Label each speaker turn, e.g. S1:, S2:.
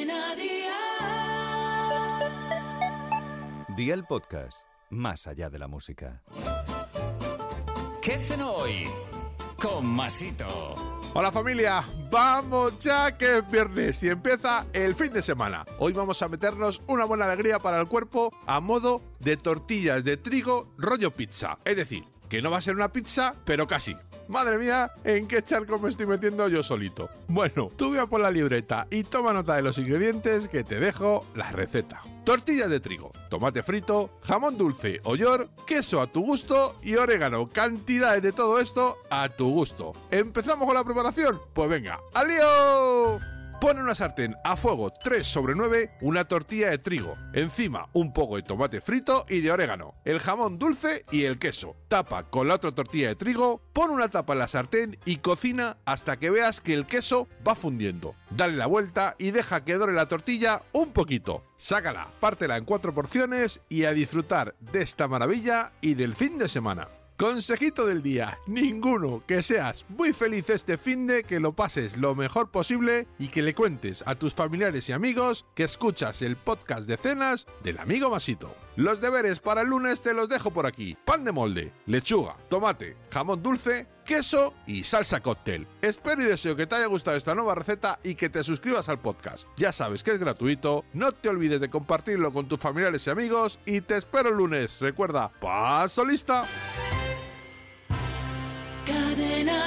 S1: Cadena Dial.
S2: Día el podcast, más allá de la música.
S3: ¿Qué hacen hoy? Con Masito.
S4: Hola familia, vamos ya que es viernes y empieza el fin de semana. Hoy vamos a meternos una buena alegría para el cuerpo a modo de tortillas de trigo rollo pizza. Es decir, que no va a ser una pizza, pero casi. Madre mía, ¿en qué charco me estoy metiendo yo solito? Bueno, tú ve a por la libreta y toma nota de los ingredientes que te dejo la receta. Tortillas de trigo, tomate frito, jamón dulce o york, queso a tu gusto y orégano. Cantidades de todo esto a tu gusto. ¿Empezamos con la preparación? Pues venga, ¡al Pone una sartén a fuego 3 sobre 9, una tortilla de trigo, encima un poco de tomate frito y de orégano, el jamón dulce y el queso. Tapa con la otra tortilla de trigo, pon una tapa en la sartén y cocina hasta que veas que el queso va fundiendo. Dale la vuelta y deja que dore la tortilla un poquito. Sácala, pártela en cuatro porciones y a disfrutar de esta maravilla y del fin de semana. Consejito del día, ninguno, que seas muy feliz este fin de, que lo pases lo mejor posible y que le cuentes a tus familiares y amigos que escuchas el podcast de cenas del amigo Masito. Los deberes para el lunes te los dejo por aquí. Pan de molde, lechuga, tomate, jamón dulce, queso y salsa cóctel. Espero y deseo que te haya gustado esta nueva receta y que te suscribas al podcast. Ya sabes que es gratuito, no te olvides de compartirlo con tus familiares y amigos y te espero el lunes. Recuerda, paso lista. Then I